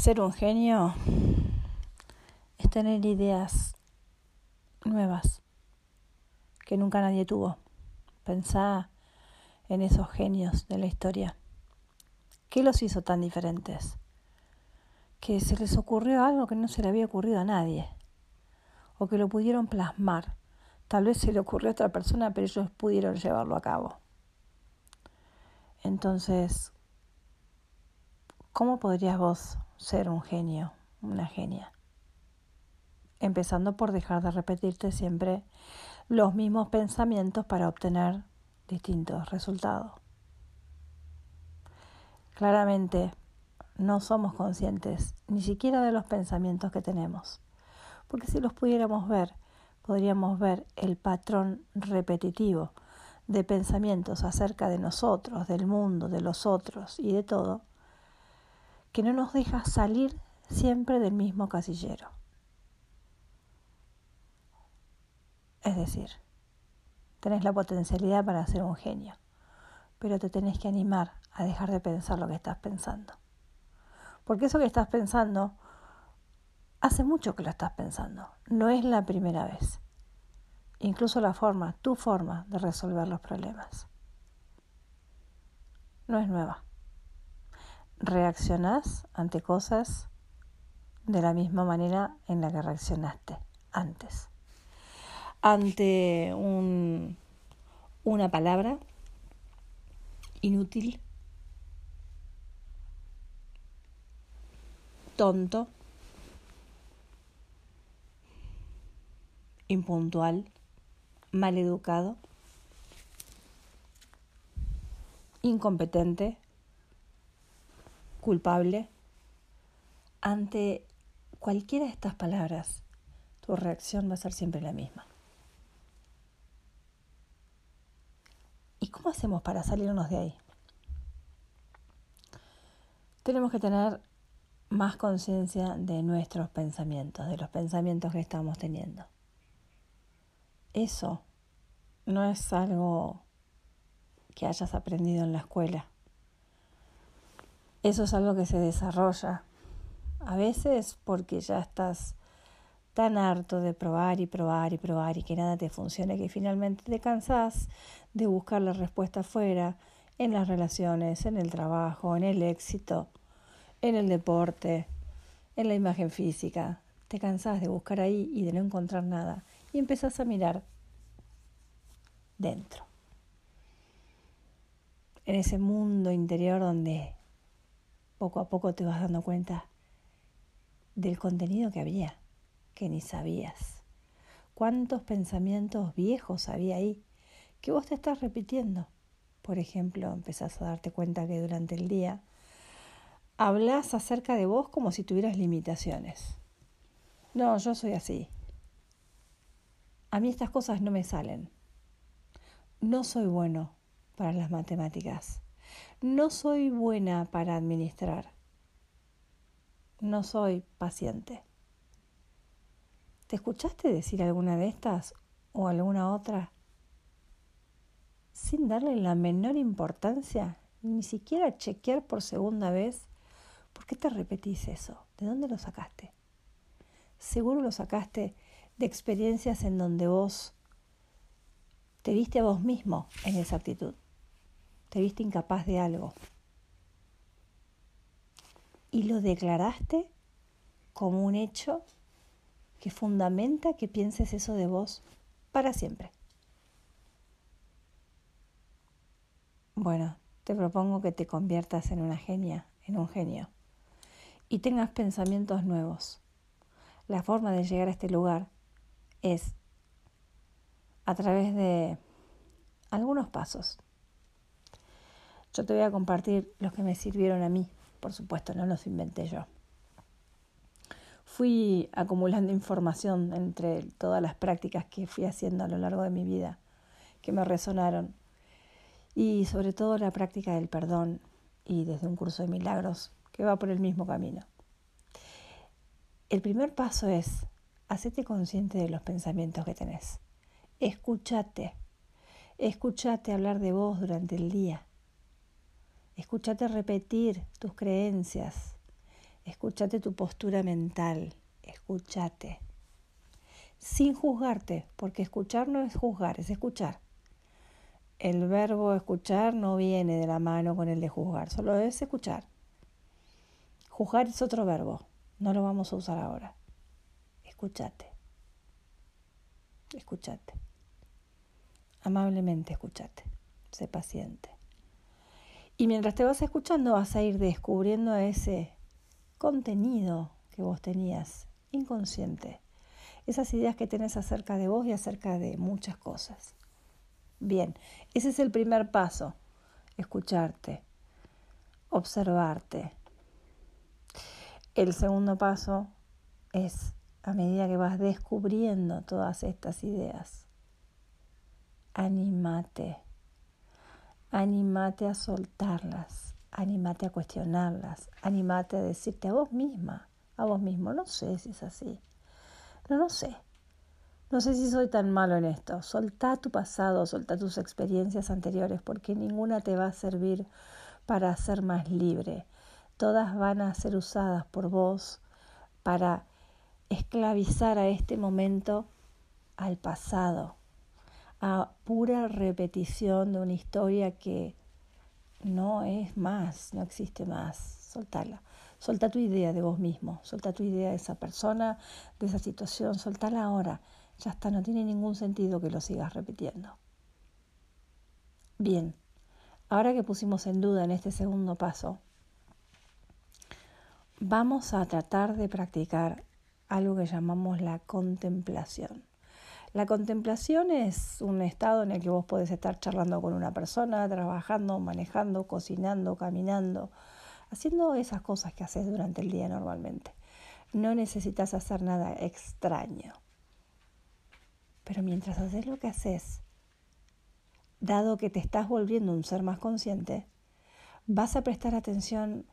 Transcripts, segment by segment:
Ser un genio es tener ideas nuevas que nunca nadie tuvo. Pensá en esos genios de la historia. ¿Qué los hizo tan diferentes? Que se les ocurrió algo que no se le había ocurrido a nadie. O que lo pudieron plasmar. Tal vez se le ocurrió a otra persona, pero ellos pudieron llevarlo a cabo. Entonces, ¿cómo podrías vos ser un genio, una genia. Empezando por dejar de repetirte siempre los mismos pensamientos para obtener distintos resultados. Claramente no somos conscientes ni siquiera de los pensamientos que tenemos, porque si los pudiéramos ver, podríamos ver el patrón repetitivo de pensamientos acerca de nosotros, del mundo, de los otros y de todo, que no nos deja salir siempre del mismo casillero. Es decir, tenés la potencialidad para ser un genio, pero te tenés que animar a dejar de pensar lo que estás pensando. Porque eso que estás pensando, hace mucho que lo estás pensando, no es la primera vez. Incluso la forma, tu forma de resolver los problemas, no es nueva reaccionás ante cosas de la misma manera en la que reaccionaste antes. Ante un, una palabra inútil, tonto, impuntual, mal educado, incompetente, culpable, ante cualquiera de estas palabras, tu reacción va a ser siempre la misma. ¿Y cómo hacemos para salirnos de ahí? Tenemos que tener más conciencia de nuestros pensamientos, de los pensamientos que estamos teniendo. Eso no es algo que hayas aprendido en la escuela eso es algo que se desarrolla. A veces porque ya estás tan harto de probar y probar y probar y que nada te funcione que finalmente te cansás de buscar la respuesta afuera, en las relaciones, en el trabajo, en el éxito, en el deporte, en la imagen física. Te cansás de buscar ahí y de no encontrar nada y empezás a mirar dentro. En ese mundo interior donde poco a poco te vas dando cuenta del contenido que había, que ni sabías. ¿Cuántos pensamientos viejos había ahí que vos te estás repitiendo? Por ejemplo, empezás a darte cuenta que durante el día hablas acerca de vos como si tuvieras limitaciones. No, yo soy así. A mí estas cosas no me salen. No soy bueno para las matemáticas. No soy buena para administrar. No soy paciente. ¿Te escuchaste decir alguna de estas o alguna otra sin darle la menor importancia, ni siquiera chequear por segunda vez? ¿Por qué te repetís eso? ¿De dónde lo sacaste? Seguro lo sacaste de experiencias en donde vos te viste a vos mismo en esa actitud te viste incapaz de algo y lo declaraste como un hecho que fundamenta que pienses eso de vos para siempre. Bueno, te propongo que te conviertas en una genia, en un genio, y tengas pensamientos nuevos. La forma de llegar a este lugar es a través de algunos pasos. Yo te voy a compartir los que me sirvieron a mí, por supuesto, no los inventé yo. Fui acumulando información entre todas las prácticas que fui haciendo a lo largo de mi vida, que me resonaron, y sobre todo la práctica del perdón y desde un curso de milagros que va por el mismo camino. El primer paso es hacerte consciente de los pensamientos que tenés. Escúchate. Escúchate hablar de vos durante el día. Escúchate repetir tus creencias. Escúchate tu postura mental, escúchate. Sin juzgarte, porque escuchar no es juzgar, es escuchar. El verbo escuchar no viene de la mano con el de juzgar, solo es escuchar. Juzgar es otro verbo, no lo vamos a usar ahora. Escúchate. Escúchate. Amablemente escúchate. Sé paciente. Y mientras te vas escuchando vas a ir descubriendo ese contenido que vos tenías inconsciente. Esas ideas que tenés acerca de vos y acerca de muchas cosas. Bien, ese es el primer paso. Escucharte. Observarte. El segundo paso es a medida que vas descubriendo todas estas ideas. Anímate, anímate a soltarlas, anímate a cuestionarlas, anímate a decirte a vos misma, a vos mismo, no sé si es así, no, no sé. No sé si soy tan malo en esto. Soltá tu pasado, soltá tus experiencias anteriores, porque ninguna te va a servir para ser más libre. Todas van a ser usadas por vos para esclavizar a este momento al pasado, a pura repetición de una historia que no es más, no existe más. Soltala. Solta tu idea de vos mismo, solta tu idea de esa persona, de esa situación, soltala ahora. Ya está, no tiene ningún sentido que lo sigas repitiendo. Bien, ahora que pusimos en duda en este segundo paso, vamos a tratar de practicar algo que llamamos la contemplación. La contemplación es un estado en el que vos podés estar charlando con una persona, trabajando, manejando, cocinando, caminando, haciendo esas cosas que haces durante el día normalmente. No necesitas hacer nada extraño. Pero mientras haces lo que haces, dado que te estás volviendo un ser más consciente, vas a prestar atención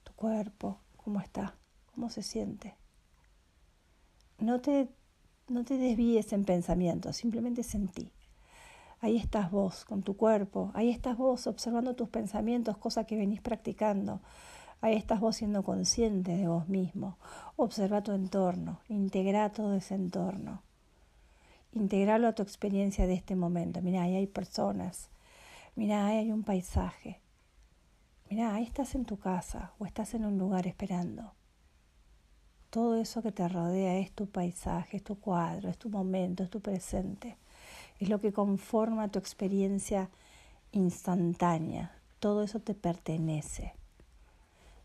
a tu cuerpo, cómo está, cómo se siente no te, no te desvíes en pensamientos, simplemente sentí. Ahí estás vos con tu cuerpo, ahí estás vos observando tus pensamientos, cosa que venís practicando. Ahí estás vos siendo consciente de vos mismo. Observa tu entorno, integra todo ese entorno. Integralo a tu experiencia de este momento. Mira, ahí hay personas. Mira, ahí hay un paisaje. Mira, ahí estás en tu casa o estás en un lugar esperando. Todo eso que te rodea es tu paisaje, es tu cuadro, es tu momento, es tu presente. Es lo que conforma tu experiencia instantánea. Todo eso te pertenece.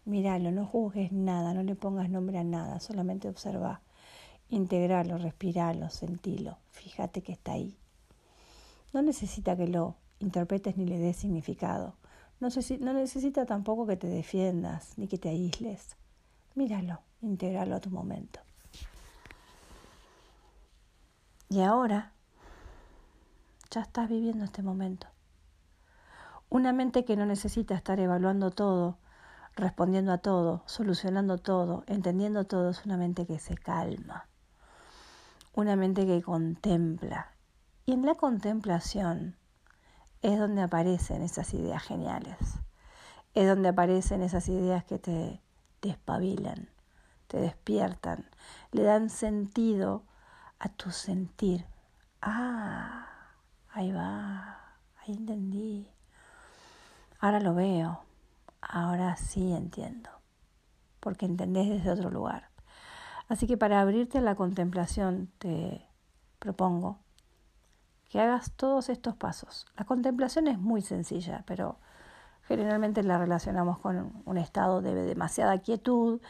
Míralo, no juzgues nada, no le pongas nombre a nada, solamente observa. Integralo, respiralo, sentilo. Fíjate que está ahí. No necesita que lo interpretes ni le des significado. No, no necesita tampoco que te defiendas ni que te aísles. Míralo integrarlo a tu momento. Y ahora ya estás viviendo este momento. Una mente que no necesita estar evaluando todo, respondiendo a todo, solucionando todo, entendiendo todo, es una mente que se calma. Una mente que contempla. Y en la contemplación es donde aparecen esas ideas geniales. Es donde aparecen esas ideas que te despabilan te despiertan, le dan sentido a tu sentir. Ah, ahí va, ahí entendí. Ahora lo veo, ahora sí entiendo, porque entendés desde otro lugar. Así que para abrirte a la contemplación te propongo que hagas todos estos pasos. La contemplación es muy sencilla, pero generalmente la relacionamos con un estado de demasiada quietud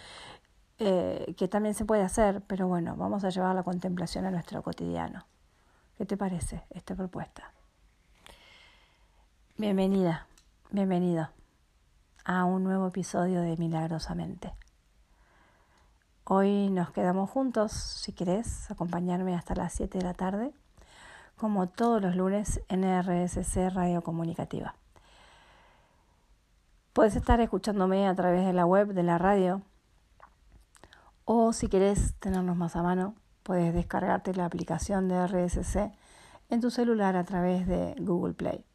eh, que también se puede hacer, pero bueno, vamos a llevar la contemplación a nuestro cotidiano. ¿Qué te parece esta propuesta? Bienvenida, bienvenido a un nuevo episodio de Milagrosamente. Hoy nos quedamos juntos, si querés, acompañarme hasta las 7 de la tarde, como todos los lunes en RSC Radio Comunicativa. Puedes estar escuchándome a través de la web de la radio o si querés tenernos más a mano, puedes descargarte la aplicación de RSC en tu celular a través de Google Play.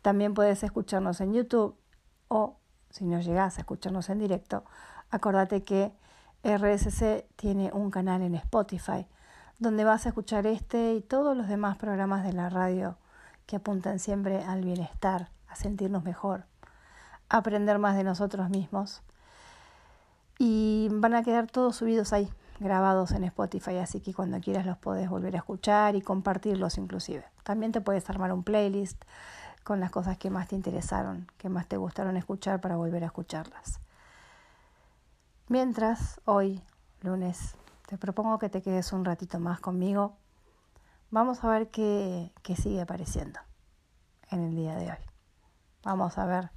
También puedes escucharnos en YouTube o si no llegas a escucharnos en directo, acordate que RSC tiene un canal en Spotify donde vas a escuchar este y todos los demás programas de la radio que apuntan siempre al bienestar, a sentirnos mejor, a aprender más de nosotros mismos. Y van a quedar todos subidos ahí, grabados en Spotify, así que cuando quieras los puedes volver a escuchar y compartirlos inclusive. También te puedes armar un playlist con las cosas que más te interesaron, que más te gustaron escuchar para volver a escucharlas. Mientras, hoy, lunes te propongo que te quedes un ratito más conmigo. Vamos a ver qué, qué sigue apareciendo en el día de hoy. Vamos a ver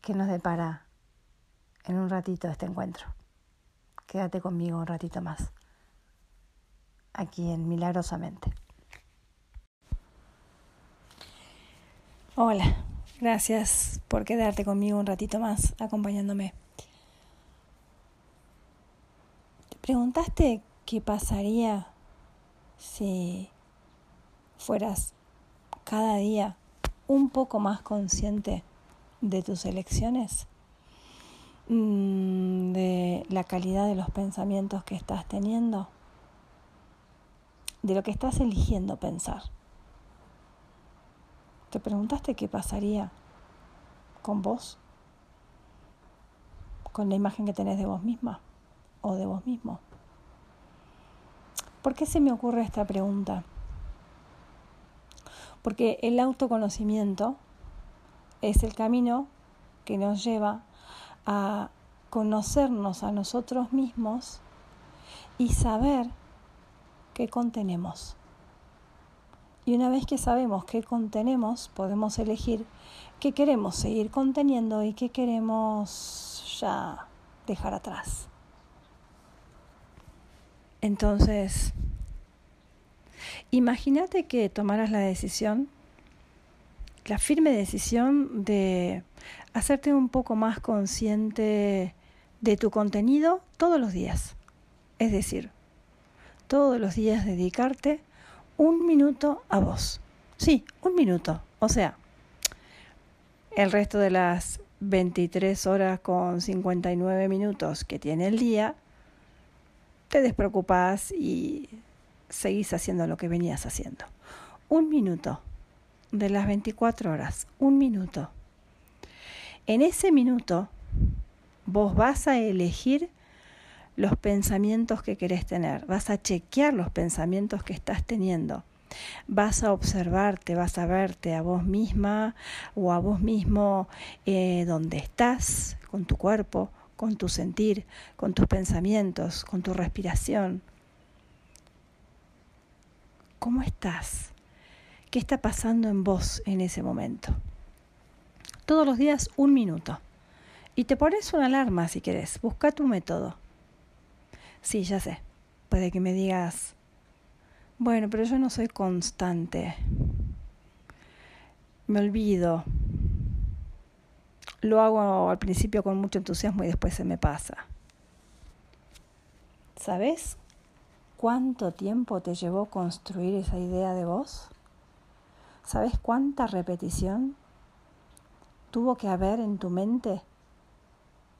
qué nos depara en un ratito este encuentro. Quédate conmigo un ratito más, aquí en Milagrosamente. Hola, gracias por quedarte conmigo un ratito más acompañándome. preguntaste qué pasaría si fueras cada día un poco más consciente de tus elecciones? Mm, de la calidad de los pensamientos que estás teniendo, de lo que estás eligiendo pensar. ¿Te preguntaste qué pasaría con vos? ¿Con la imagen que tenés de vos misma? o de vos mismo? ¿Por qué se me ocurre esta pregunta? Porque el autoconocimiento es el camino que nos lleva a conocernos a nosotros mismos y saber qué contenemos. Y una vez que sabemos qué contenemos, podemos elegir qué queremos seguir conteniendo y qué queremos ya dejar atrás. Entonces, imagínate que tomaras la decisión, la firme decisión de hacerte un poco más consciente de tu contenido todos los días. Es decir, todos los días dedicarte un minuto a vos. Sí, un minuto. O sea, el resto de las 23 horas con 59 minutos que tiene el día, te despreocupas y seguís haciendo lo que venías haciendo. Un minuto de las 24 horas, un minuto. En ese minuto vos vas a elegir los pensamientos que querés tener, vas a chequear los pensamientos que estás teniendo, vas a observarte, vas a verte a vos misma o a vos mismo eh, donde estás con tu cuerpo, con tu sentir, con tus pensamientos, con tu respiración. ¿Cómo estás? ¿Qué está pasando en vos en ese momento? Todos los días un minuto. Y te pones una alarma si querés. Busca tu método. Sí, ya sé. Puede que me digas, bueno, pero yo no soy constante. Me olvido, lo hago al principio con mucho entusiasmo y después se me pasa. ¿Sabes cuánto tiempo te llevó construir esa idea de vos? ¿Sabes cuánta repetición tuvo que haber en tu mente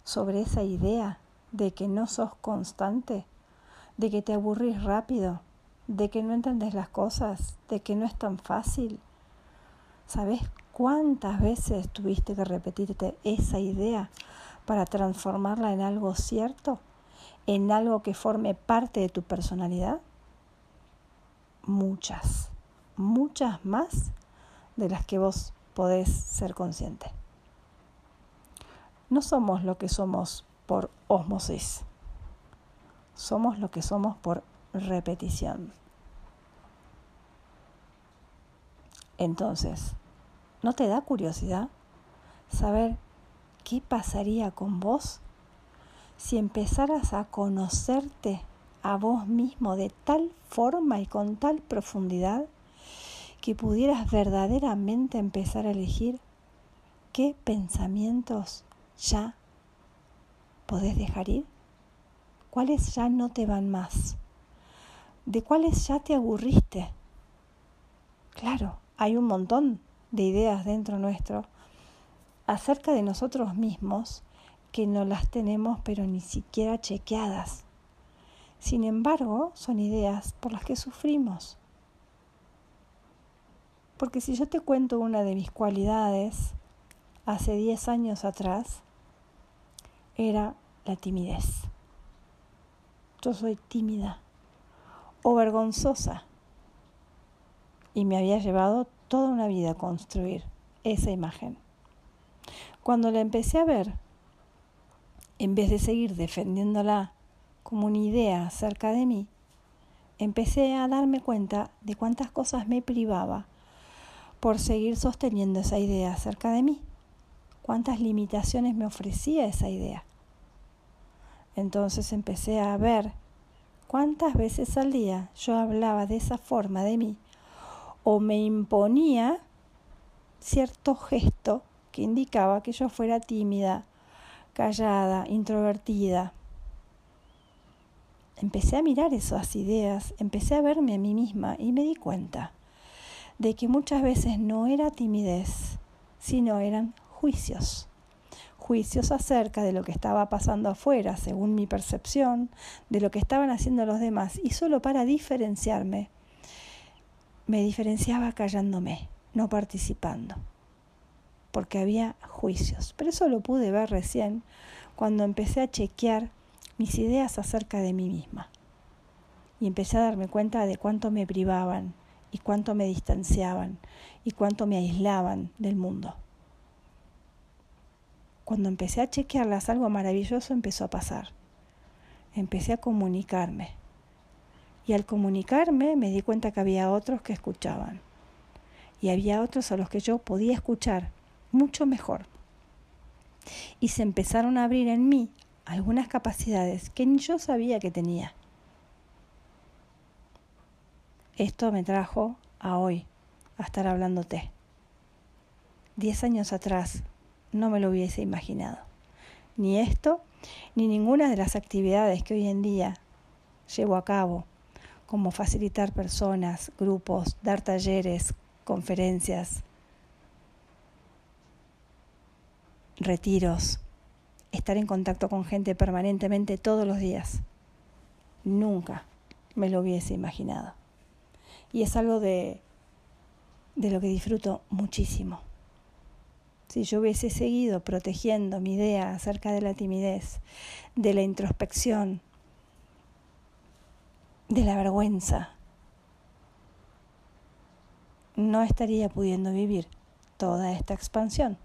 sobre esa idea de que no sos constante, de que te aburrís rápido, de que no entendés las cosas, de que no es tan fácil? ¿Sabes ¿Cuántas veces tuviste que repetirte esa idea para transformarla en algo cierto? ¿En algo que forme parte de tu personalidad? Muchas, muchas más de las que vos podés ser consciente. No somos lo que somos por osmosis, somos lo que somos por repetición. Entonces, ¿No te da curiosidad saber qué pasaría con vos si empezaras a conocerte a vos mismo de tal forma y con tal profundidad que pudieras verdaderamente empezar a elegir qué pensamientos ya podés dejar ir? ¿Cuáles ya no te van más? ¿De cuáles ya te aburriste? Claro, hay un montón de ideas dentro nuestro acerca de nosotros mismos que no las tenemos pero ni siquiera chequeadas. Sin embargo, son ideas por las que sufrimos. Porque si yo te cuento una de mis cualidades, hace 10 años atrás, era la timidez. Yo soy tímida o vergonzosa. Y me había llevado toda una vida construir esa imagen. Cuando la empecé a ver, en vez de seguir defendiéndola como una idea acerca de mí, empecé a darme cuenta de cuántas cosas me privaba por seguir sosteniendo esa idea acerca de mí, cuántas limitaciones me ofrecía esa idea. Entonces empecé a ver cuántas veces al día yo hablaba de esa forma de mí o me imponía cierto gesto que indicaba que yo fuera tímida, callada, introvertida. Empecé a mirar esas ideas, empecé a verme a mí misma y me di cuenta de que muchas veces no era timidez, sino eran juicios. Juicios acerca de lo que estaba pasando afuera, según mi percepción, de lo que estaban haciendo los demás, y solo para diferenciarme, me diferenciaba callándome, no participando, porque había juicios. Pero eso lo pude ver recién cuando empecé a chequear mis ideas acerca de mí misma. Y empecé a darme cuenta de cuánto me privaban y cuánto me distanciaban y cuánto me aislaban del mundo. Cuando empecé a chequearlas, algo maravilloso empezó a pasar. Empecé a comunicarme. Y al comunicarme me di cuenta que había otros que escuchaban. Y había otros a los que yo podía escuchar mucho mejor. Y se empezaron a abrir en mí algunas capacidades que ni yo sabía que tenía. Esto me trajo a hoy, a estar hablándote. Diez años atrás no me lo hubiese imaginado. Ni esto, ni ninguna de las actividades que hoy en día llevo a cabo, como facilitar personas, grupos, dar talleres, conferencias, retiros, estar en contacto con gente permanentemente todos los días. Nunca me lo hubiese imaginado y es algo de, de lo que disfruto muchísimo. Si yo hubiese seguido protegiendo mi idea acerca de la timidez, de la introspección, de la vergüenza, no estaría pudiendo vivir toda esta expansión.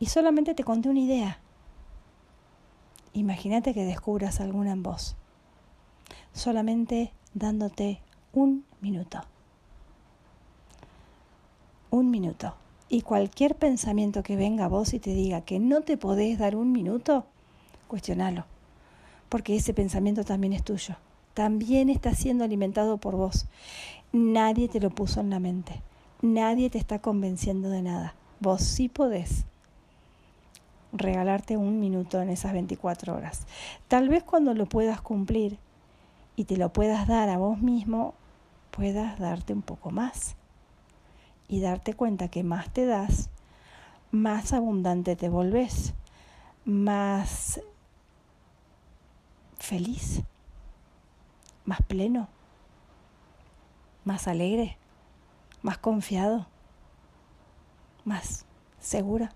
Y solamente te conté una idea. Imagínate que descubras alguna en vos. Solamente dándote un minuto. Un minuto. Y cualquier pensamiento que venga a vos y te diga que no te podés dar un minuto, cuestionalo. Porque ese pensamiento también es tuyo. También está siendo alimentado por vos. Nadie te lo puso en la mente. Nadie te está convenciendo de nada. Vos sí podés regalarte un minuto en esas 24 horas. Tal vez cuando lo puedas cumplir y te lo puedas dar a vos mismo, puedas darte un poco más y darte cuenta que más te das, más abundante te volvés, más feliz, más pleno, más alegre, más confiado, más segura,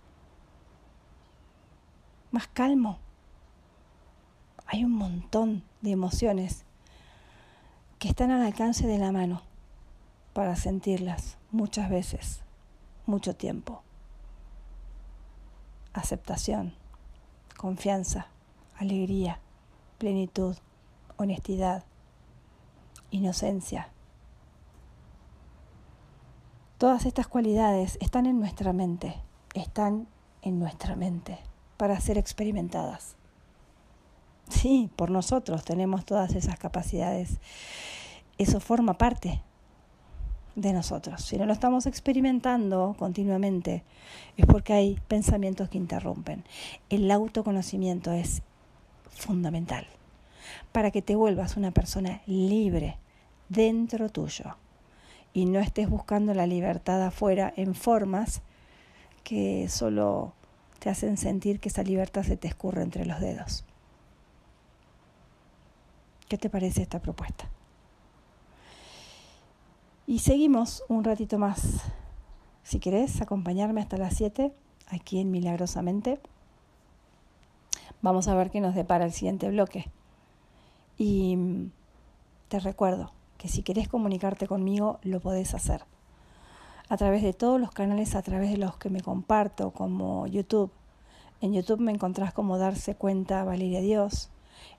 más calmo. Hay un montón de emociones que están al alcance de la mano para sentirlas muchas veces, mucho tiempo. Aceptación, confianza, alegría, plenitud, honestidad, inocencia. Todas estas cualidades están en nuestra mente, están en nuestra mente para ser experimentadas. Sí, por nosotros tenemos todas esas capacidades. Eso forma parte de nosotros. Si no lo estamos experimentando continuamente, es porque hay pensamientos que interrumpen. El autoconocimiento es fundamental para que te vuelvas una persona libre dentro tuyo y no estés buscando la libertad afuera en formas que solo te hacen sentir que esa libertad se te escurre entre los dedos. ¿Qué te parece esta propuesta? Y seguimos un ratito más. Si querés acompañarme hasta las 7, aquí en Milagrosamente, vamos a ver qué nos depara el siguiente bloque. Y te recuerdo que si querés comunicarte conmigo, lo podés hacer. A través de todos los canales a través de los que me comparto, como YouTube. En YouTube me encontrás como Darse Cuenta Valeria Dios.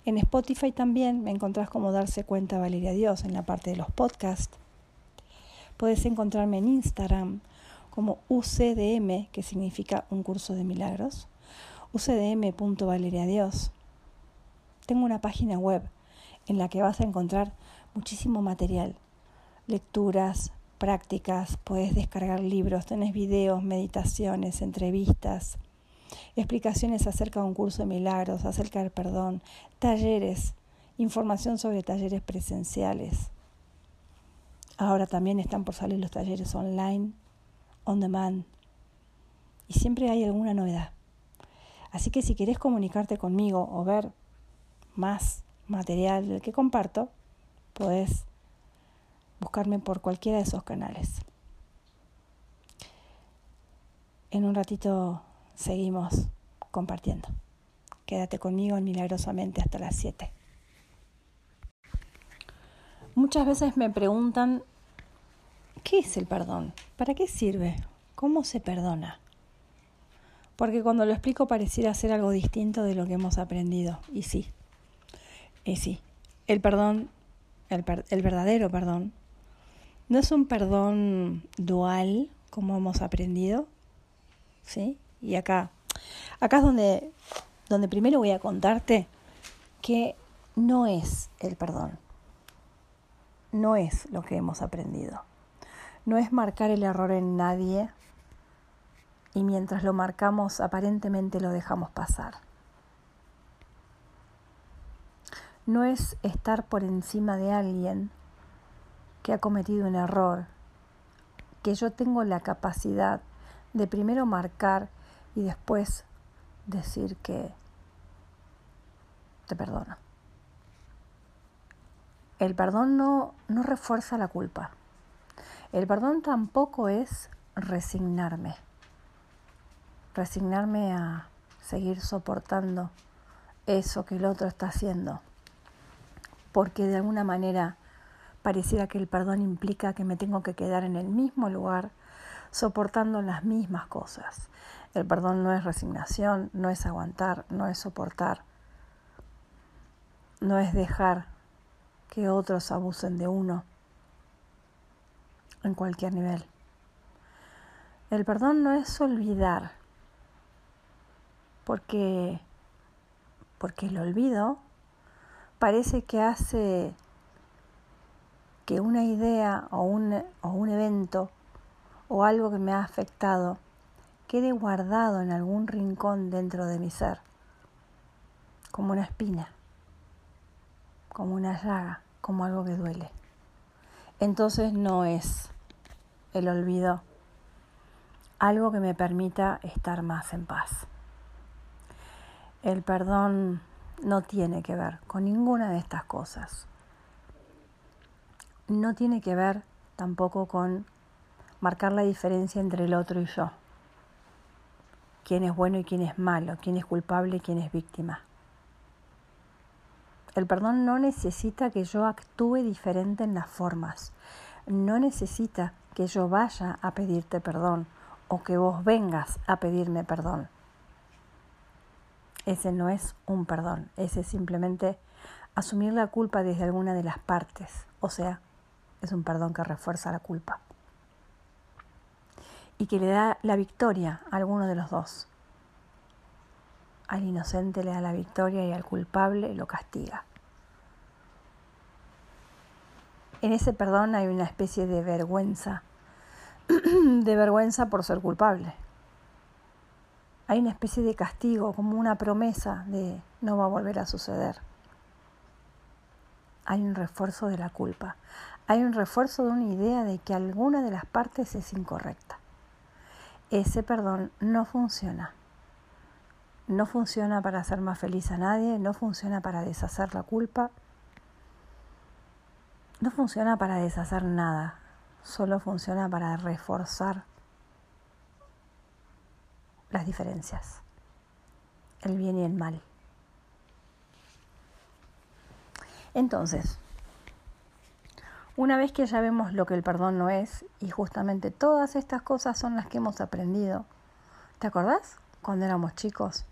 En Spotify también me encontrás como Darse Cuenta Valeria Dios en la parte de los podcasts. Puedes encontrarme en Instagram como UCDM, que significa un curso de milagros. UCDM.valeriadios. Tengo una página web en la que vas a encontrar muchísimo material, lecturas, prácticas, puedes descargar libros, tenés videos, meditaciones, entrevistas, explicaciones acerca de un curso de milagros, acerca del perdón, talleres, información sobre talleres presenciales. Ahora también están por salir los talleres online, on demand, y siempre hay alguna novedad. Así que si querés comunicarte conmigo o ver más material que comparto, podés buscarme por cualquiera de esos canales. En un ratito seguimos compartiendo. Quédate conmigo milagrosamente hasta las 7. Muchas veces me preguntan, ¿qué es el perdón? ¿Para qué sirve? ¿Cómo se perdona? Porque cuando lo explico pareciera ser algo distinto de lo que hemos aprendido. Y sí, y sí, el perdón el, el verdadero perdón, no es un perdón dual como hemos aprendido, ¿sí? Y acá, acá es donde, donde primero voy a contarte que no es el perdón, no es lo que hemos aprendido, no es marcar el error en nadie y mientras lo marcamos aparentemente lo dejamos pasar. no es estar por encima de alguien que ha cometido un error, que yo tengo la capacidad de primero marcar y después decir que te perdono. El perdón no, no refuerza la culpa. El perdón tampoco es resignarme. Resignarme a seguir soportando eso que el otro está haciendo porque de alguna manera pareciera que el perdón implica que me tengo que quedar en el mismo lugar soportando las mismas cosas. El perdón no es resignación, no es aguantar, no es soportar, no es dejar que otros abusen de uno en cualquier nivel. El perdón no es olvidar, porque, porque el olvido parece que hace que una idea o un, o un evento o algo que me ha afectado quede guardado en algún rincón dentro de mi ser, como una espina, como una llaga, como algo que duele. Entonces no es el olvido algo que me permita estar más en paz. El perdón no tiene que ver con ninguna de estas cosas. No tiene que ver tampoco con marcar la diferencia entre el otro y yo. Quién es bueno y quién es malo, quién es culpable y quién es víctima. El perdón no necesita que yo actúe diferente en las formas. No necesita que yo vaya a pedirte perdón o que vos vengas a pedirme perdón ese no es un perdón, ese es simplemente asumir la culpa desde alguna de las partes, o sea, es un perdón que refuerza la culpa y que le da la victoria a alguno de los dos. Al inocente le da la victoria y al culpable lo castiga. En ese perdón hay una especie de vergüenza, de vergüenza por ser culpable hay una especie de castigo, como una promesa de no va a volver a suceder. Hay un refuerzo de la culpa, hay un refuerzo de una idea de que alguna de las partes es incorrecta. Ese perdón no funciona. No funciona para hacer más feliz a nadie, no funciona para deshacer la culpa, no funciona para deshacer nada, solo funciona para reforzar las diferencias, el bien y el mal. Entonces, una vez que ya vemos lo que el perdón no es, y justamente todas estas cosas son las que hemos aprendido, ¿te acordás cuando éramos chicos?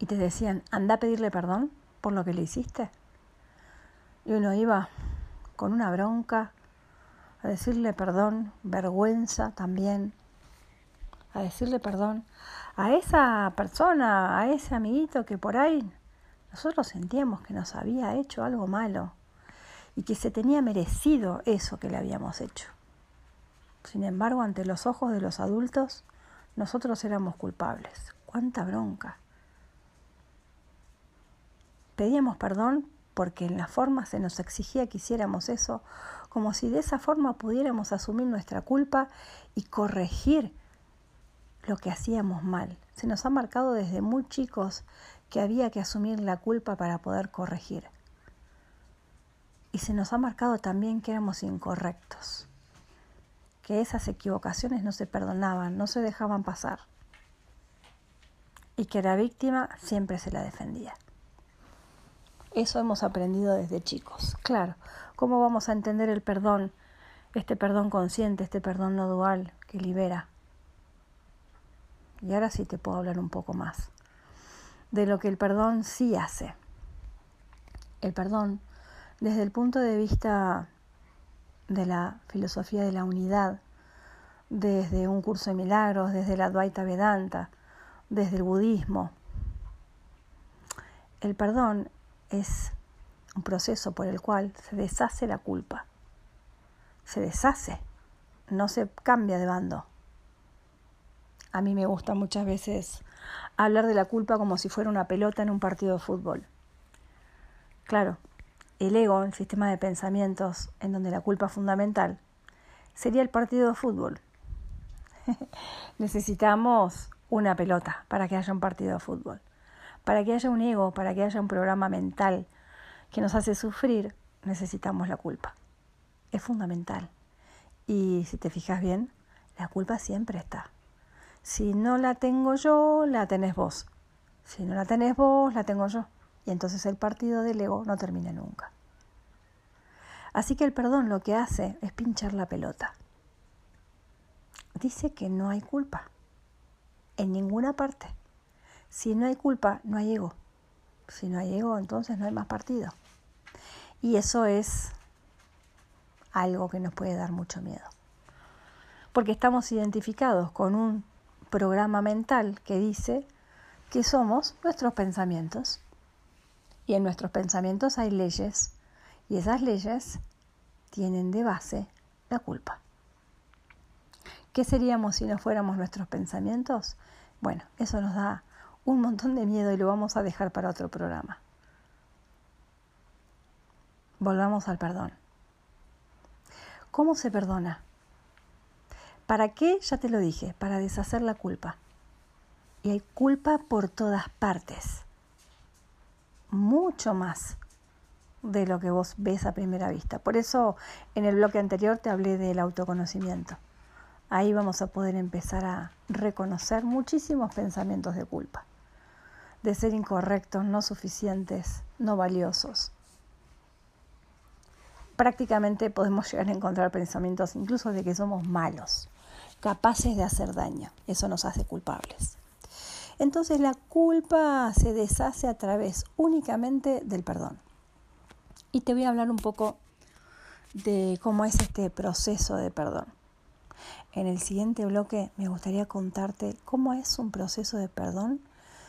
Y te decían, anda a pedirle perdón por lo que le hiciste. Y uno iba con una bronca a decirle perdón, vergüenza también, a decirle perdón a esa persona, a ese amiguito que por ahí nosotros sentíamos que nos había hecho algo malo y que se tenía merecido eso que le habíamos hecho. Sin embargo, ante los ojos de los adultos, nosotros éramos culpables. ¡Cuánta bronca! Pedíamos perdón porque en la forma se nos exigía que hiciéramos eso, como si de esa forma pudiéramos asumir nuestra culpa y corregir lo que hacíamos mal. Se nos ha marcado desde muy chicos que había que asumir la culpa para poder corregir y se nos ha marcado también que éramos incorrectos, que esas equivocaciones no se perdonaban, no se dejaban pasar y que la víctima siempre se la defendía. Eso hemos aprendido desde chicos. Claro, ¿cómo vamos a entender el perdón, este perdón consciente, este perdón no dual que libera? Y ahora sí te puedo hablar un poco más de lo que el perdón sí hace. El perdón desde el punto de vista de la filosofía de la unidad, desde un curso de milagros, desde la Advaita Vedanta, desde el budismo. El perdón es un proceso por el cual se deshace la culpa. Se deshace, no se cambia de bando. A mí me gusta muchas veces hablar de la culpa como si fuera una pelota en un partido de fútbol. Claro, el ego, el sistema de pensamientos en donde la culpa es fundamental, sería el partido de fútbol. Necesitamos una pelota para que haya un partido de fútbol. Para que haya un ego, para que haya un programa mental que nos hace sufrir, necesitamos la culpa. Es fundamental. Y si te fijas bien, la culpa siempre está. Si no la tengo yo, la tenés vos. Si no la tenés vos, la tengo yo y entonces el partido del ego no termina nunca. Así que el perdón lo que hace es pinchar la pelota. Dice que no hay culpa en ninguna parte. Si no hay culpa, no hay ego. Si no hay ego, entonces no hay más partido. Y eso es algo que nos puede dar mucho miedo. Porque estamos identificados con un programa mental que dice que somos nuestros pensamientos. Y en nuestros pensamientos hay leyes y esas leyes tienen de base la culpa. ¿Qué seríamos si no fuéramos nuestros pensamientos? Bueno, eso nos da un montón de miedo y lo vamos a dejar para otro programa. Volvamos al perdón. ¿Cómo se perdona? ¿Para qué? Ya te lo dije, para deshacer la culpa. Y hay culpa por todas partes mucho más de lo que vos ves a primera vista. Por eso en el bloque anterior te hablé del autoconocimiento. Ahí vamos a poder empezar a reconocer muchísimos pensamientos de culpa, de ser incorrectos, no suficientes, no valiosos. Prácticamente podemos llegar a encontrar pensamientos incluso de que somos malos, capaces de hacer daño. Eso nos hace culpables. Entonces la culpa se deshace a través únicamente del perdón. Y te voy a hablar un poco de cómo es este proceso de perdón. En el siguiente bloque me gustaría contarte cómo es un proceso de perdón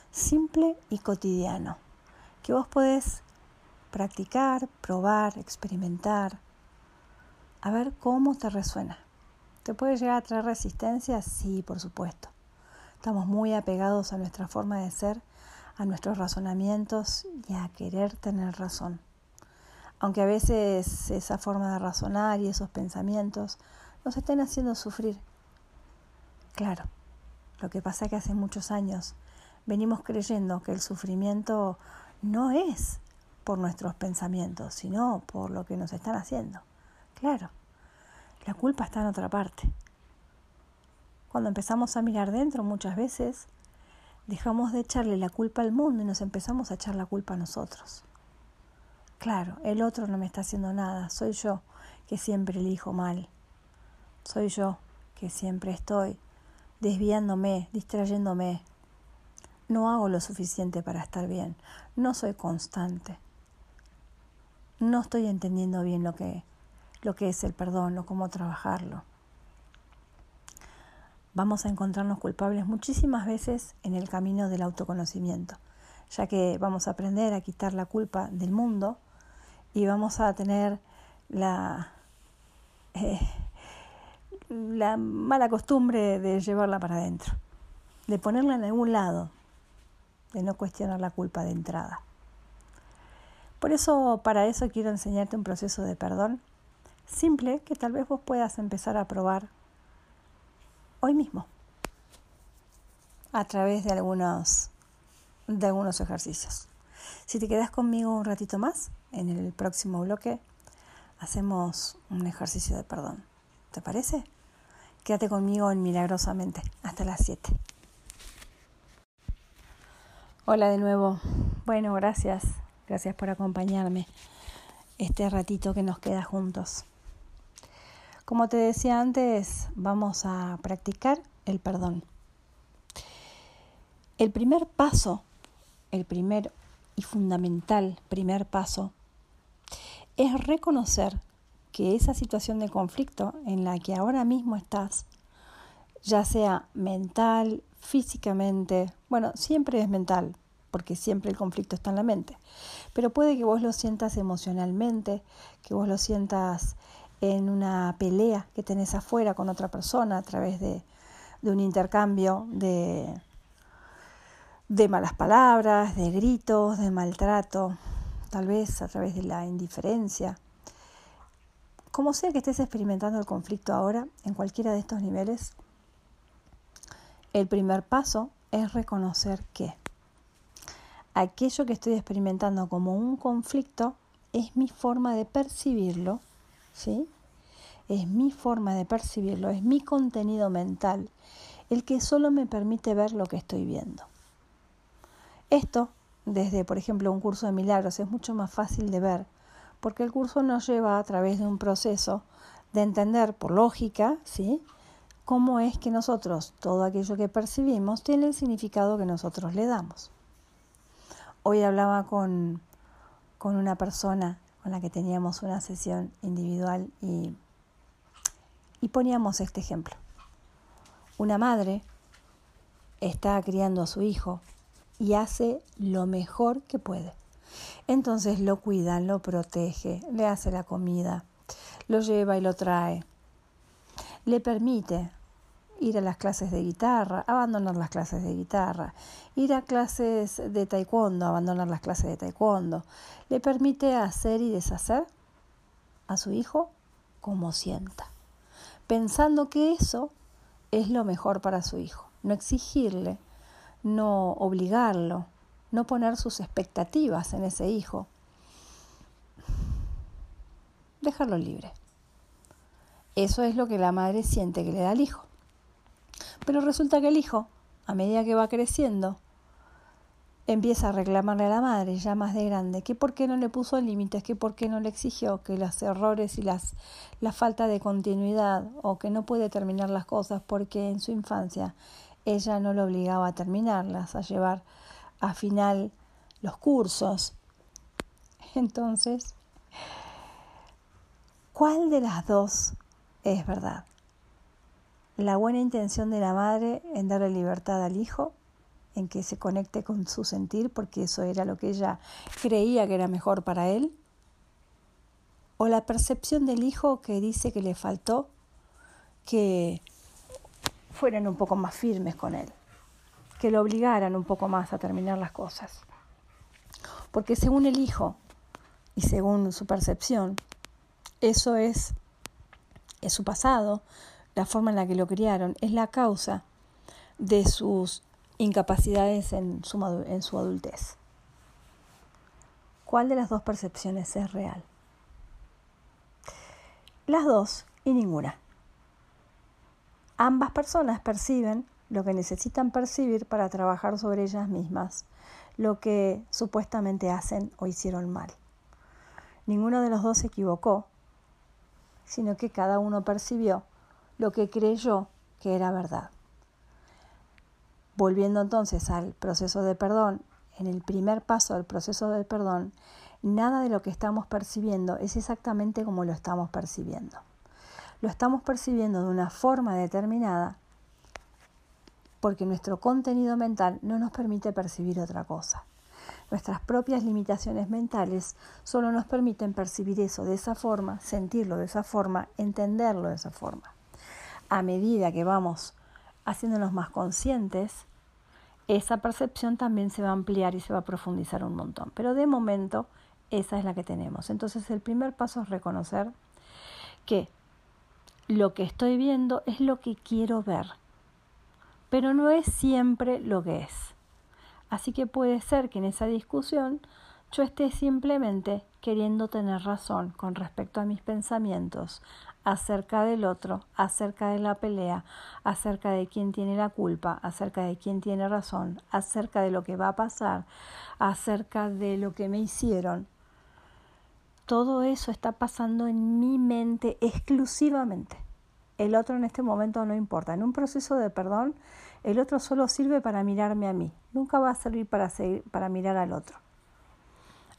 simple y cotidiano, que vos podés practicar, probar, experimentar, a ver cómo te resuena. ¿Te puede llegar a traer resistencia? Sí, por supuesto. Estamos muy apegados a nuestra forma de ser, a nuestros razonamientos y a querer tener razón. Aunque a veces esa forma de razonar y esos pensamientos nos estén haciendo sufrir. Claro, lo que pasa es que hace muchos años venimos creyendo que el sufrimiento no es por nuestros pensamientos, sino por lo que nos están haciendo. Claro, la culpa está en otra parte. Cuando empezamos a mirar dentro muchas veces, dejamos de echarle la culpa al mundo y nos empezamos a echar la culpa a nosotros. Claro, el otro no me está haciendo nada, soy yo que siempre elijo mal. Soy yo que siempre estoy desviándome, distrayéndome. No hago lo suficiente para estar bien, no soy constante. No estoy entendiendo bien lo que, lo que es el perdón o cómo trabajarlo. Vamos a encontrarnos culpables muchísimas veces en el camino del autoconocimiento, ya que vamos a aprender a quitar la culpa del mundo y vamos a tener la, eh, la mala costumbre de llevarla para adentro, de ponerla en algún lado, de no cuestionar la culpa de entrada. Por eso, para eso quiero enseñarte un proceso de perdón simple que tal vez vos puedas empezar a probar hoy mismo a través de algunos, de algunos ejercicios. Si te quedas conmigo un ratito más, en el próximo bloque hacemos un ejercicio de perdón. ¿Te parece? Quédate conmigo en Milagrosamente. Hasta las 7. Hola de nuevo. Bueno, gracias. Gracias por acompañarme este ratito que nos queda juntos. Como te decía antes, vamos a practicar el perdón. El primer paso, el primer y fundamental primer paso es reconocer que esa situación de conflicto en la que ahora mismo estás, ya sea mental, físicamente, bueno, siempre es mental, porque siempre el conflicto está en la mente, pero puede que vos lo sientas emocionalmente, que vos lo sientas en una pelea que tenés afuera con otra persona a través de, de un intercambio de, de malas palabras, de gritos, de maltrato, tal vez a través de la indiferencia. Como sea que estés experimentando el conflicto ahora, en cualquiera de estos niveles, el primer paso es reconocer que aquello que estoy experimentando como un conflicto es mi forma de percibirlo, ¿sí? Es mi forma de percibirlo, es mi contenido mental, el que solo me permite ver lo que estoy viendo. Esto desde, por ejemplo, un curso de milagros es mucho más fácil de ver, porque el curso nos lleva a través de un proceso de entender por lógica, ¿sí? cómo es que nosotros, todo aquello que percibimos, tiene el significado que nosotros le damos. Hoy hablaba con, con una persona con la que teníamos una sesión individual y, y poníamos este ejemplo. Una madre está criando a su hijo y hace lo mejor que puede. Entonces lo cuida, lo protege, le hace la comida, lo lleva y lo trae. Le permite ir a las clases de guitarra, abandonar las clases de guitarra, ir a clases de taekwondo, abandonar las clases de taekwondo. Le permite hacer y deshacer a su hijo como sienta, pensando que eso es lo mejor para su hijo. No exigirle, no obligarlo, no poner sus expectativas en ese hijo. Dejarlo libre. Eso es lo que la madre siente que le da al hijo. Pero resulta que el hijo, a medida que va creciendo, empieza a reclamarle a la madre ya más de grande que por qué no le puso límites, que por qué no le exigió, que los errores y las, la falta de continuidad o que no puede terminar las cosas porque en su infancia ella no lo obligaba a terminarlas, a llevar a final los cursos. Entonces, ¿cuál de las dos es verdad? ¿La buena intención de la madre en darle libertad al hijo, en que se conecte con su sentir porque eso era lo que ella creía que era mejor para él? ¿O la percepción del hijo que dice que le faltó, que fueran un poco más firmes con él, que lo obligaran un poco más a terminar las cosas. Porque según el hijo y según su percepción, eso es, es su pasado, la forma en la que lo criaron, es la causa de sus incapacidades en su, en su adultez. ¿Cuál de las dos percepciones es real? Las dos y ninguna. Ambas personas perciben lo que necesitan percibir para trabajar sobre ellas mismas, lo que supuestamente hacen o hicieron mal. Ninguno de los dos se equivocó, sino que cada uno percibió lo que creyó que era verdad. Volviendo entonces al proceso de perdón, en el primer paso del proceso de perdón, nada de lo que estamos percibiendo es exactamente como lo estamos percibiendo. Lo estamos percibiendo de una forma determinada porque nuestro contenido mental no nos permite percibir otra cosa. Nuestras propias limitaciones mentales solo nos permiten percibir eso de esa forma, sentirlo de esa forma, entenderlo de esa forma. A medida que vamos haciéndonos más conscientes, esa percepción también se va a ampliar y se va a profundizar un montón. Pero de momento esa es la que tenemos. Entonces el primer paso es reconocer que lo que estoy viendo es lo que quiero ver, pero no es siempre lo que es. Así que puede ser que en esa discusión yo esté simplemente queriendo tener razón con respecto a mis pensamientos acerca del otro, acerca de la pelea, acerca de quién tiene la culpa, acerca de quién tiene razón, acerca de lo que va a pasar, acerca de lo que me hicieron. Todo eso está pasando en mi mente exclusivamente. El otro en este momento no importa. En un proceso de perdón, el otro solo sirve para mirarme a mí. Nunca va a servir para, seguir, para mirar al otro.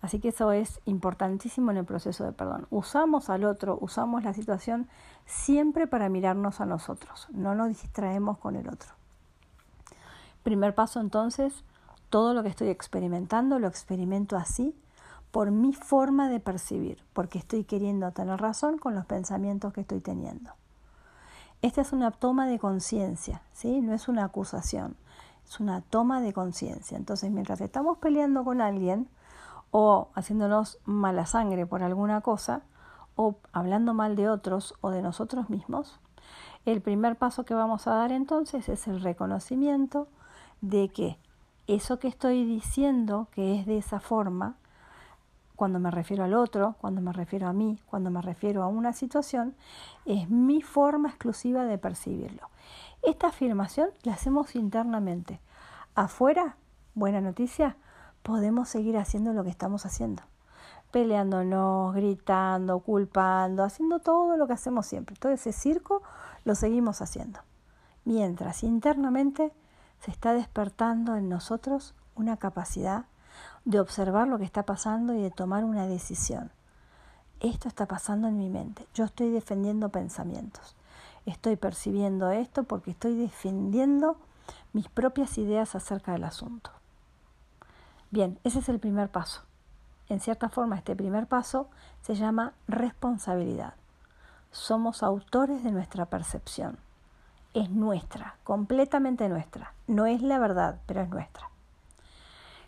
Así que eso es importantísimo en el proceso de perdón. Usamos al otro, usamos la situación siempre para mirarnos a nosotros. No nos distraemos con el otro. Primer paso entonces, todo lo que estoy experimentando lo experimento así por mi forma de percibir, porque estoy queriendo tener razón con los pensamientos que estoy teniendo. Esta es una toma de conciencia, ¿sí? no es una acusación, es una toma de conciencia. Entonces, mientras estamos peleando con alguien, o haciéndonos mala sangre por alguna cosa, o hablando mal de otros o de nosotros mismos, el primer paso que vamos a dar entonces es el reconocimiento de que eso que estoy diciendo que es de esa forma, cuando me refiero al otro, cuando me refiero a mí, cuando me refiero a una situación, es mi forma exclusiva de percibirlo. Esta afirmación la hacemos internamente. Afuera, buena noticia, podemos seguir haciendo lo que estamos haciendo. Peleándonos, gritando, culpando, haciendo todo lo que hacemos siempre. Todo ese circo lo seguimos haciendo. Mientras internamente se está despertando en nosotros una capacidad de observar lo que está pasando y de tomar una decisión. Esto está pasando en mi mente. Yo estoy defendiendo pensamientos. Estoy percibiendo esto porque estoy defendiendo mis propias ideas acerca del asunto. Bien, ese es el primer paso. En cierta forma, este primer paso se llama responsabilidad. Somos autores de nuestra percepción. Es nuestra, completamente nuestra. No es la verdad, pero es nuestra.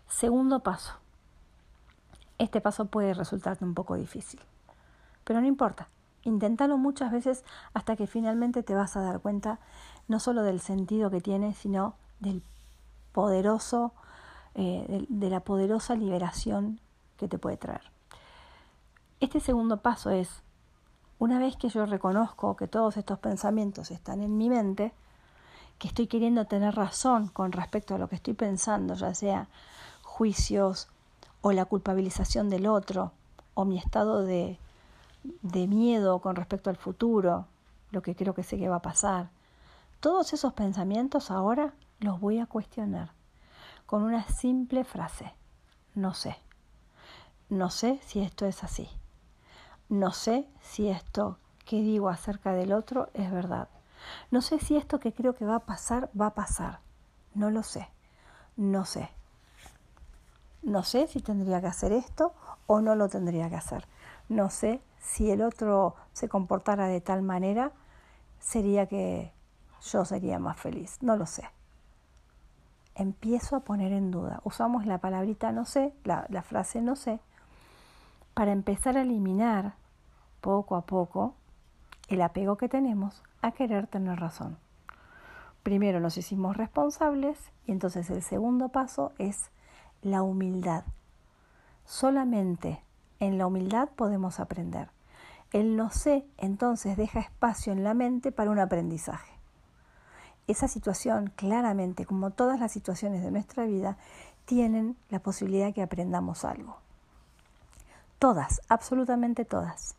Segundo paso. Este paso puede resultarte un poco difícil, pero no importa. Inténtalo muchas veces hasta que finalmente te vas a dar cuenta no solo del sentido que tiene, sino del poderoso eh, de, la poderosa liberación que te puede traer. Este segundo paso es, una vez que yo reconozco que todos estos pensamientos están en mi mente, que estoy queriendo tener razón con respecto a lo que estoy pensando, ya sea juicios o la culpabilización del otro, o mi estado de, de miedo con respecto al futuro, lo que creo que sé que va a pasar. Todos esos pensamientos ahora los voy a cuestionar con una simple frase, no sé. No sé si esto es así. No sé si esto que digo acerca del otro es verdad. No sé si esto que creo que va a pasar va a pasar. No lo sé. No sé. No sé si tendría que hacer esto o no lo tendría que hacer. No sé si el otro se comportara de tal manera, sería que yo sería más feliz. No lo sé empiezo a poner en duda. Usamos la palabrita no sé, la, frase no sé, para empezar a eliminar poco a poco el apego que tenemos a querer tener razón. Primero nos hicimos responsables y entonces el segundo paso es la humildad. Solamente en la humildad podemos aprender. El no sé entonces deja espacio en la mente para un aprendizaje. Esa situación, claramente, como todas las situaciones de nuestra vida, tienen la posibilidad de que aprendamos algo. Todas, absolutamente todas.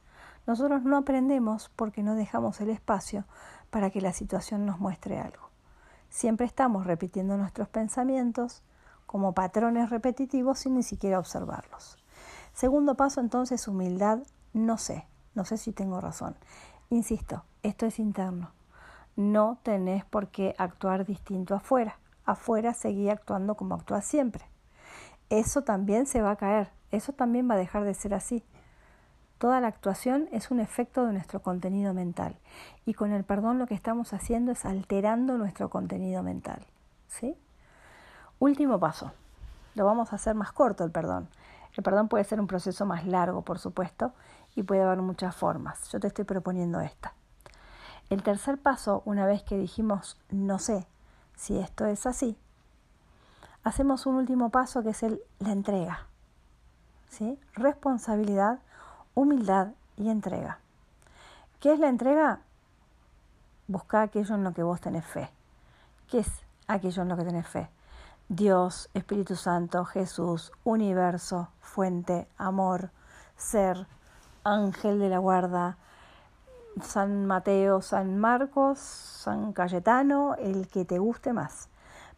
Nosotros no aprendemos porque no dejamos el espacio para que la situación nos muestre algo. Siempre estamos repitiendo nuestros pensamientos como patrones repetitivos sin ni siquiera observarlos. Segundo paso entonces, humildad, no sé, no sé si tengo razón. Insisto, esto es interno. No tenés por qué actuar distinto afuera. Afuera seguí actuando como actúas siempre. Eso también se va a caer, eso también va a dejar de ser así. Toda la actuación es un efecto de nuestro contenido mental y con el perdón lo que estamos haciendo es alterando nuestro contenido mental. ¿sí? Último paso. Lo vamos a hacer más corto el perdón. El perdón puede ser un proceso más largo, por supuesto, y puede haber muchas formas. Yo te estoy proponiendo esta. El tercer paso, una vez que dijimos no sé si esto es así, hacemos un último paso que es el, la entrega. ¿Sí? Responsabilidad, humildad y entrega. ¿Qué es la entrega? Buscar aquello en lo que vos tenés fe. ¿Qué es aquello en lo que tenés fe? Dios, Espíritu Santo, Jesús, universo, fuente, amor, ser, ángel de la guarda, San Mateo, San Marcos, San Cayetano, el que te guste más.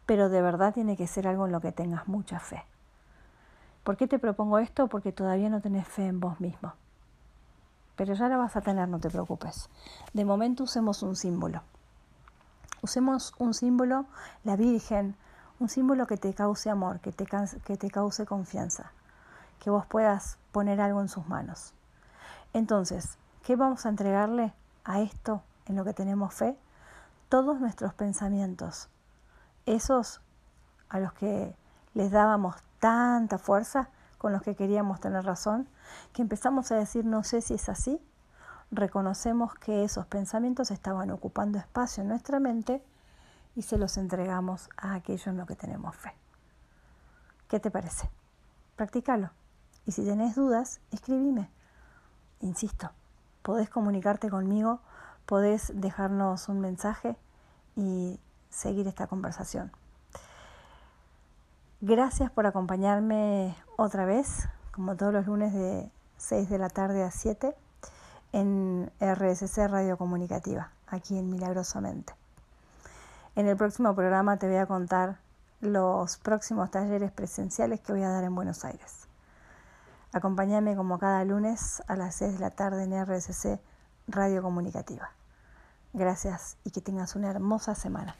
Pero de verdad tiene que ser algo en lo que tengas mucha fe. ¿Por qué te propongo esto? Porque todavía no tenés fe en vos mismo. Pero ya la vas a tener, no te preocupes. De momento usemos un símbolo. Usemos un símbolo, la Virgen, un símbolo que te cause amor, que te, que te cause confianza, que vos puedas poner algo en sus manos. Entonces, ¿qué vamos a entregarle a esto en lo que tenemos fe? Todos nuestros pensamientos, esos a los que les dábamos tanta fuerza, con los que queríamos tener razón, que empezamos a decir no sé si es así, reconocemos que esos pensamientos estaban ocupando espacio en nuestra mente y se los entregamos a aquello en lo que tenemos fe. ¿Qué te parece? Practícalo. Y si tenés dudas, escribime. Insisto, podés comunicarte conmigo, podés dejarnos un mensaje y seguir esta conversación. Gracias por acompañarme otra vez, como todos los lunes de 6 de la tarde a 7, en RSC Radio Comunicativa, aquí en Milagrosamente. En el próximo programa te voy a contar los próximos talleres presenciales que voy a dar en Buenos Aires. Acompáñame como cada lunes a las 6 de la tarde en RSC Radio Comunicativa. Gracias y que tengas una hermosa semana.